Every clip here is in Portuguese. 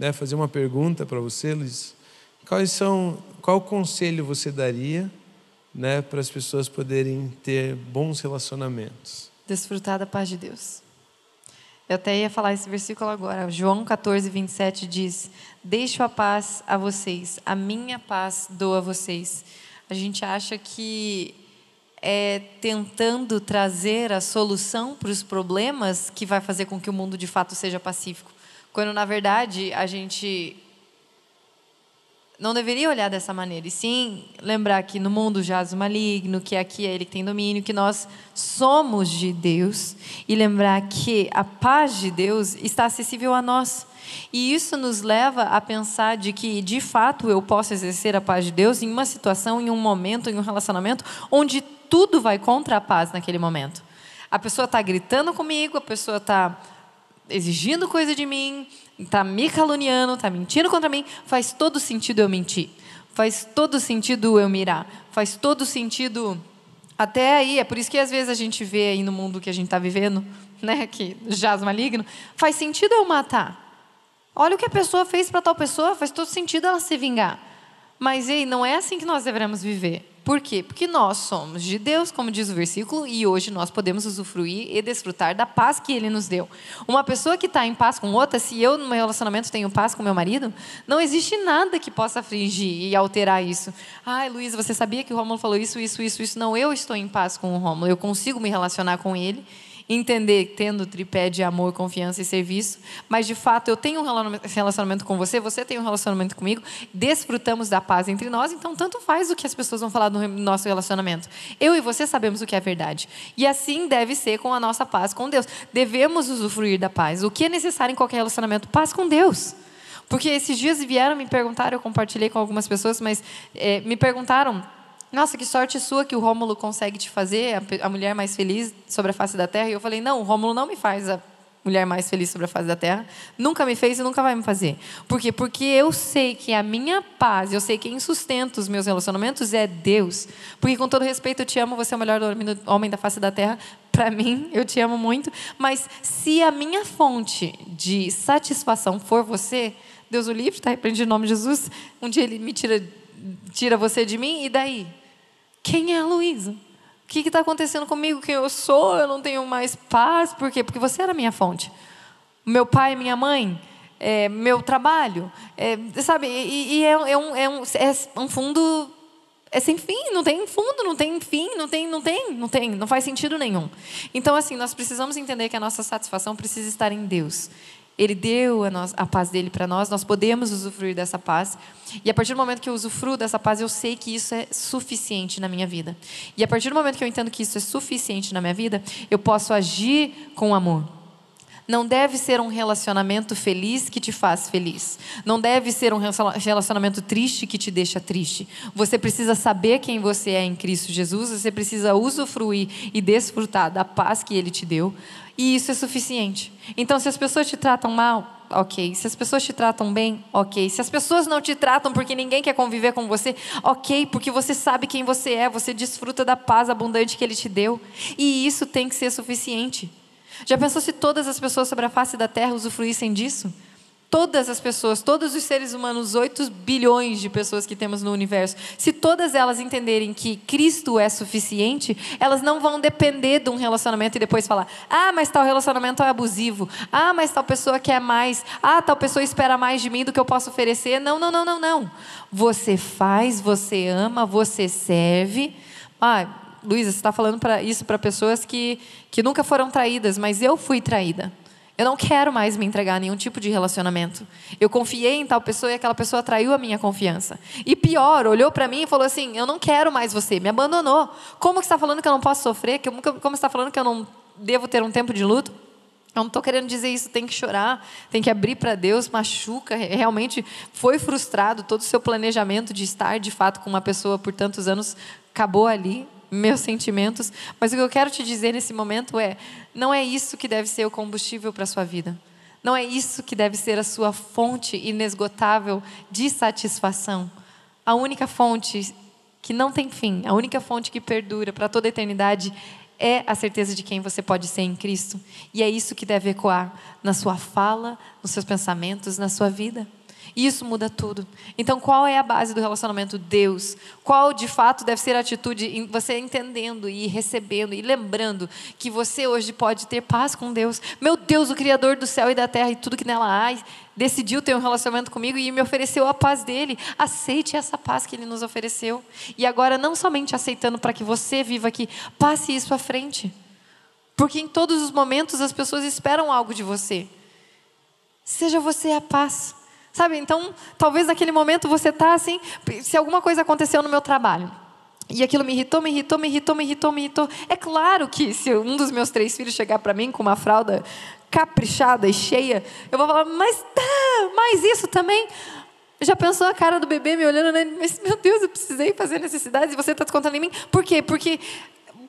né, fazer uma pergunta para você, Luiz. Quais são, qual conselho você daria, né, para as pessoas poderem ter bons relacionamentos? Desfrutar da paz de Deus. Eu até ia falar esse versículo agora. João 14, 27 diz: Deixo a paz a vocês, a minha paz dou a vocês. A gente acha que é tentando trazer a solução para os problemas que vai fazer com que o mundo de fato seja pacífico. Quando, na verdade, a gente não deveria olhar dessa maneira, e sim lembrar que no mundo jaz o maligno, que aqui é ele que tem domínio, que nós somos de Deus, e lembrar que a paz de Deus está acessível a nós. E isso nos leva a pensar de que, de fato, eu posso exercer a paz de Deus em uma situação, em um momento, em um relacionamento, onde tudo vai contra a paz naquele momento. A pessoa está gritando comigo, a pessoa está exigindo coisa de mim, está me caluniando, está mentindo contra mim. Faz todo sentido eu mentir. Faz todo sentido eu mirar. Faz todo sentido. Até aí, é por isso que às vezes a gente vê aí no mundo que a gente está vivendo, né, que jaz maligno, faz sentido eu matar. Olha o que a pessoa fez para tal pessoa, faz todo sentido ela se vingar. Mas ei, não é assim que nós devemos viver. Por quê? Porque nós somos de Deus, como diz o versículo, e hoje nós podemos usufruir e desfrutar da paz que Ele nos deu. Uma pessoa que está em paz com outra, se eu no meu relacionamento tenho paz com meu marido, não existe nada que possa afligir e alterar isso. Ai, Luiz, você sabia que o Rômulo falou isso, isso, isso, isso? Não, eu estou em paz com o Rômulo, eu consigo me relacionar com ele entender, tendo tripé de amor, confiança e serviço, mas de fato eu tenho um relacionamento com você, você tem um relacionamento comigo, desfrutamos da paz entre nós, então tanto faz o que as pessoas vão falar do nosso relacionamento. Eu e você sabemos o que é verdade. E assim deve ser com a nossa paz com Deus. Devemos usufruir da paz. O que é necessário em qualquer relacionamento? Paz com Deus. Porque esses dias vieram me perguntar, eu compartilhei com algumas pessoas, mas é, me perguntaram nossa, que sorte sua que o Rômulo consegue te fazer a, mulher mais feliz sobre a face da terra. E eu falei, não, o Rômulo não me faz a mulher mais feliz sobre a face da terra. Nunca me fez e nunca vai me fazer. Por quê? Porque eu sei que a minha paz, eu sei que quem sustenta os meus relacionamentos é Deus. Porque, com todo respeito, eu te amo, você é o melhor homem da face da terra. Para mim, eu te amo muito. Mas se a minha fonte de satisfação for você, Deus o livre, está repreendido em nome de Jesus. Um dia ele me tira, tira você de mim, e daí? Quem é a Luísa? O que está acontecendo comigo? Quem eu sou? Eu não tenho mais paz. Por quê? Porque você era minha fonte. Meu pai, minha mãe, é, meu trabalho. É, sabe? E, e é, é, um, é, um, é um fundo. É sem fim, não tem fundo, não tem fim, não tem, não tem, não tem, não faz sentido nenhum. Então, assim, nós precisamos entender que a nossa satisfação precisa estar em Deus. Ele deu a, nós, a paz dele para nós, nós podemos usufruir dessa paz. E a partir do momento que eu usufruo dessa paz, eu sei que isso é suficiente na minha vida. E a partir do momento que eu entendo que isso é suficiente na minha vida, eu posso agir com amor. Não deve ser um relacionamento feliz que te faz feliz. Não deve ser um relacionamento triste que te deixa triste. Você precisa saber quem você é em Cristo Jesus, você precisa usufruir e desfrutar da paz que Ele te deu, e isso é suficiente. Então, se as pessoas te tratam mal, ok. Se as pessoas te tratam bem, ok. Se as pessoas não te tratam porque ninguém quer conviver com você, ok, porque você sabe quem você é, você desfruta da paz abundante que Ele te deu. E isso tem que ser suficiente. Já pensou se todas as pessoas sobre a face da terra usufruíssem disso? Todas as pessoas, todos os seres humanos, 8 bilhões de pessoas que temos no universo, se todas elas entenderem que Cristo é suficiente, elas não vão depender de um relacionamento e depois falar: ah, mas tal relacionamento é abusivo, ah, mas tal pessoa quer mais, ah, tal pessoa espera mais de mim do que eu posso oferecer. Não, não, não, não, não. Você faz, você ama, você serve. Ah, Luísa, você está falando para isso para pessoas que, que nunca foram traídas, mas eu fui traída. Eu não quero mais me entregar a nenhum tipo de relacionamento. Eu confiei em tal pessoa e aquela pessoa traiu a minha confiança. E pior, olhou para mim e falou assim: Eu não quero mais você, me abandonou. Como que está falando que eu não posso sofrer? Como, como está falando que eu não devo ter um tempo de luto? Eu não estou querendo dizer isso, tem que chorar, tem que abrir para Deus, machuca. Realmente foi frustrado todo o seu planejamento de estar de fato com uma pessoa por tantos anos, acabou ali, meus sentimentos. Mas o que eu quero te dizer nesse momento é: não é isso que deve ser o combustível para a sua vida. Não é isso que deve ser a sua fonte inesgotável de satisfação. A única fonte que não tem fim, a única fonte que perdura para toda a eternidade é a certeza de quem você pode ser em Cristo. E é isso que deve ecoar na sua fala, nos seus pensamentos, na sua vida. Isso muda tudo. Então, qual é a base do relacionamento? Deus. Qual, de fato, deve ser a atitude? Você entendendo e recebendo e lembrando que você hoje pode ter paz com Deus. Meu Deus, o Criador do céu e da terra e tudo que nela há, decidiu ter um relacionamento comigo e me ofereceu a paz dele. Aceite essa paz que ele nos ofereceu. E agora, não somente aceitando para que você viva aqui, passe isso à frente. Porque em todos os momentos as pessoas esperam algo de você. Seja você a paz. Sabe? Então, talvez naquele momento você está assim, se alguma coisa aconteceu no meu trabalho, e aquilo me irritou, me irritou, me irritou, me irritou, me irritou. É claro que se um dos meus três filhos chegar para mim com uma fralda caprichada e cheia, eu vou falar, mas tá, mais isso também. Já pensou a cara do bebê me olhando, né? Mas, meu Deus, eu precisei fazer necessidades e você está descontando em mim? Por quê? Porque,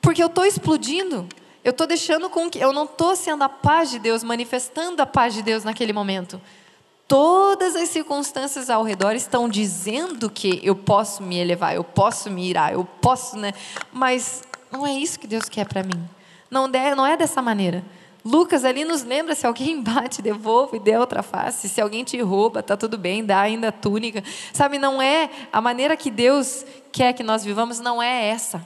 porque eu estou explodindo. Eu estou deixando com que. Eu não estou sendo a paz de Deus, manifestando a paz de Deus naquele momento todas as circunstâncias ao redor estão dizendo que eu posso me elevar, eu posso me irar, eu posso, né? Mas não é isso que Deus quer para mim. Não, é, não é dessa maneira. Lucas ali nos lembra: se alguém bate, devolve e dê outra face. Se alguém te rouba, tá tudo bem, dá ainda túnica. Sabe, não é a maneira que Deus quer que nós vivamos, não é essa.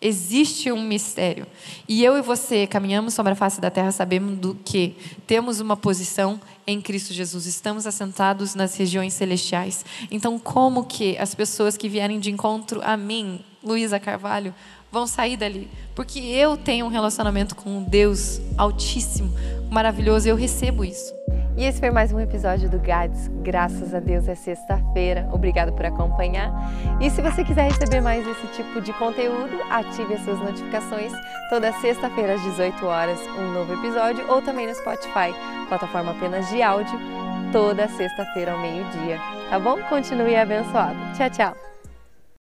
Existe um mistério. E eu e você caminhamos sobre a face da terra, sabemos do que temos uma posição em Cristo Jesus, estamos assentados nas regiões celestiais. Então, como que as pessoas que vierem de encontro a mim, Luísa Carvalho, vão sair dali? Porque eu tenho um relacionamento com um Deus Altíssimo, maravilhoso, eu recebo isso. E esse foi mais um episódio do GADS. Graças a Deus é sexta-feira. Obrigado por acompanhar. E se você quiser receber mais esse tipo de conteúdo, ative as suas notificações. Toda sexta-feira às 18 horas, um novo episódio, ou também no Spotify, plataforma apenas de áudio, toda sexta-feira ao meio-dia. Tá bom? Continue abençoado. Tchau, tchau.